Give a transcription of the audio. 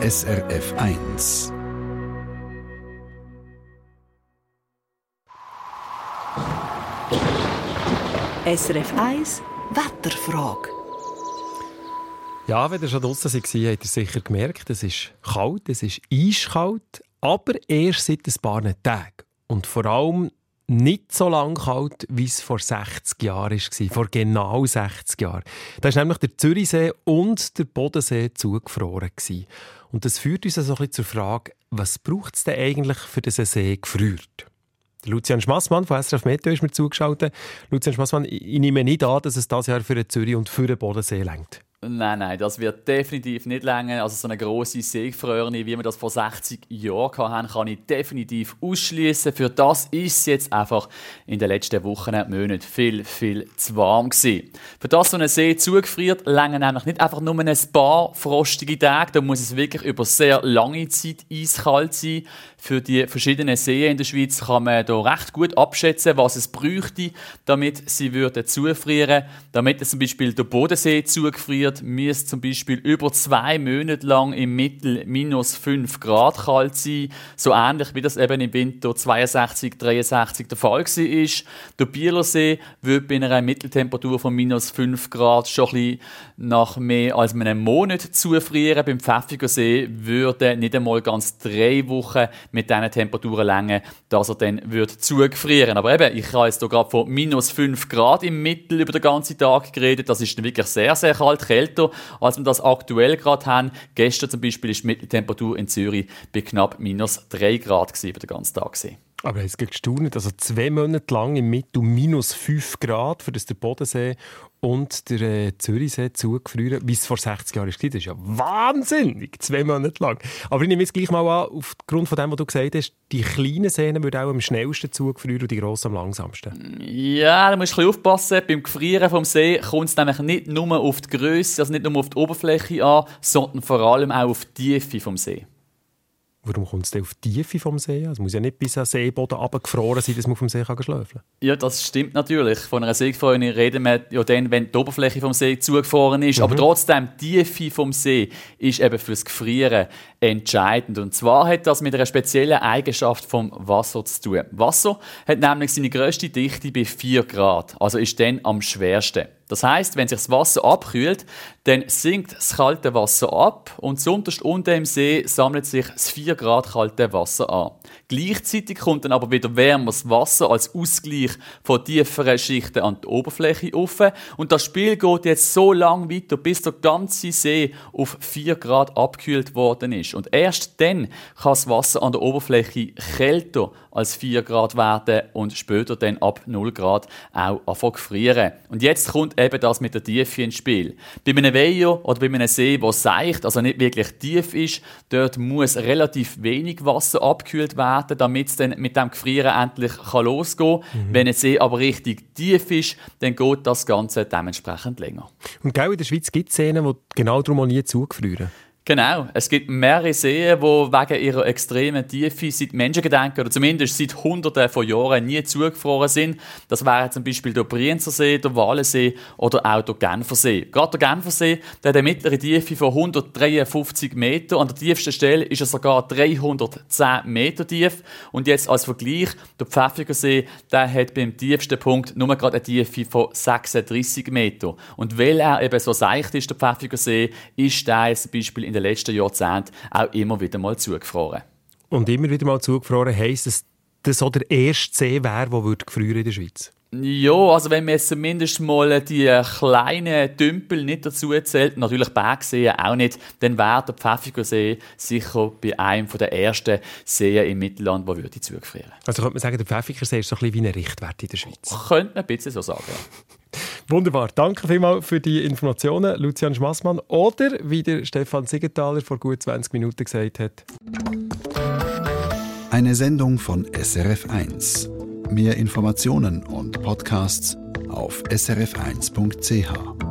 SRF 1. SRF 1 Wetterfrage. Ja, wenn ihr schon draußen seid, habt ihr sicher gemerkt, es ist kalt, es ist eiskalt, aber erst seit ein paar Tagen. Und vor allem nicht so lang kalt, wie es vor 60 Jahren war. Vor genau 60 Jahren. Da war nämlich der Zürichsee und der Bodensee zugefroren. Und das führt uns also ein bisschen zur Frage, was braucht es denn eigentlich, für diesen See gefriert? Lucian Schmassmann von SRF Meteo ist mir zugeschaltet. Lucian Schmassmann, ich nehme nicht an, dass es das Jahr für den Zürich und für den Bodensee längt. Nein, nein, das wird definitiv nicht länger. Also so eine grosse Seefröhrne, wie wir das vor 60 Jahren hatten, kann ich definitiv ausschließen. Für das ist es jetzt einfach in den letzten Wochen und Monaten viel, viel zu warm gewesen. Für das so ein See zugefriert, länger nämlich nicht einfach nur ein paar frostige Tage. Da muss es wirklich über sehr lange Zeit eiskalt sein. Für die verschiedenen Seen in der Schweiz kann man da recht gut abschätzen, was es bräuchte, damit sie würden zufrieren. Damit zum Beispiel der Bodensee zugefriert wird, müsste zum Beispiel über zwei Monate lang im Mittel minus 5 Grad kalt sein. So ähnlich wie das eben im Winter 62, 63 der Fall war. Der Bielersee würde bei einer Mitteltemperatur von minus 5 Grad schon ein nach mehr als einem Monat zufrieren. Beim Pfäffiger See würde nicht einmal ganz drei Wochen mit diesen Temperaturen länger, dass er dann würde zugefrieren. Aber eben, ich habe jetzt gerade von minus 5 Grad im Mittel über den ganzen Tag geredet. Das ist wirklich sehr, sehr kalt kälter, als wir das aktuell gerade haben. Gestern zum Beispiel ist die Mitteltemperatur in Zürich bei knapp minus 3 Grad gewesen, über den ganzen Tag. Gewesen. Aber es geht gestaunt, also zwei Monate lang im Mittel minus 5 Grad, für das der Bodensee und der äh, Zürichsee zugefrieren, wie es vor 60 Jahren war. Das ist ja wahnsinnig, zwei Monate lang. Aber ich nehme jetzt gleich mal an, aufgrund von dem, was du gesagt hast, die kleinen Seen würden auch am schnellsten zugefrieren und die grossen am langsamsten. Ja, da musst du ein aufpassen. Beim Gefrieren vom See kommt es nämlich nicht nur auf die Größe, also nicht nur auf die Oberfläche an, sondern vor allem auch auf die Tiefe vom See. Warum kommt es denn auf die Tiefe vom See? Es muss ja nicht bis an den Seeboden runtergefroren sein, dass man auf dem See kann schlafen kann. Ja, das stimmt natürlich. Von einer Seegefrorene reden wir ja dann, wenn die Oberfläche vom See zugefroren ist. Mhm. Aber trotzdem, die Tiefe vom See ist eben fürs Gefrieren entscheidend. Und zwar hat das mit einer speziellen Eigenschaft vom Wasser zu tun. Wasser hat nämlich seine grösste Dichte bei 4 Grad, also ist dann am schwersten. Das heißt, wenn sich das Wasser abkühlt, dann sinkt das kalte Wasser ab und zuunterst unten im See sammelt sich das 4 Grad kalte Wasser an. Gleichzeitig kommt dann aber wieder wärmeres Wasser als Ausgleich von tieferen Schichten an die Oberfläche auf. Und das Spiel geht jetzt so lang weiter, bis der ganze See auf 4 Grad abgekühlt worden ist. Und erst dann kann das Wasser an der Oberfläche kälter als 4 Grad werden und später dann ab 0 Grad auch anfangen. Und jetzt kommt eben das mit der Tiefe ins Spiel. Bei einem Weiher oder bei einem See, der seicht, also nicht wirklich tief ist, dort muss relativ wenig Wasser abgekühlt werden werden, damit es dann mit dem Gefrieren endlich kann losgehen kann. Mhm. Wenn ein See aber richtig tief ist, dann geht das Ganze dementsprechend länger. Und genau in der Schweiz gibt es Szenen, die genau darum auch nie zugefrieren. Genau. Es gibt mehrere Seen, die wegen ihrer extremen Tiefe seit Menschengedenken oder zumindest seit Hunderten von Jahren nie zugefroren sind. Das wären zum Beispiel der Brienzer See, der Walensee oder auch der Genfersee. Gerade der Genfersee der hat eine mittlere Tiefe von 153 Meter. An der tiefsten Stelle ist er sogar 310 Meter tief. Und jetzt als Vergleich, der Pfäffiger See, der hat beim tiefsten Punkt nur gerade eine Tiefe von 36 Meter. Und weil er eben so seicht ist, der Pfäffiger See, ist der zum Beispiel in den letzten Jahrzehnten auch immer wieder mal zugefroren. Und immer wieder mal zugefroren heisst, dass das so der erste See wäre, der gefrieren in der Schweiz? Ja, also wenn man jetzt zumindest mal die kleinen Tümpel nicht dazu zählt, natürlich Bergseen auch nicht, dann wäre der Pfäffiger See sicher bei einem der ersten Seen im Mittelland, wo würde zugefrieren. Also könnte man sagen, der Pfäffiger See ist so ein bisschen wie ein Richtwert in der Schweiz? Könnte man ein bisschen so sagen, ja. Wunderbar. Danke vielmals für die Informationen, Lucian Schmassmann. Oder, wie der Stefan Siegenthaler vor gut 20 Minuten gesagt hat. Eine Sendung von SRF1. Mehr Informationen und Podcasts auf srf1.ch.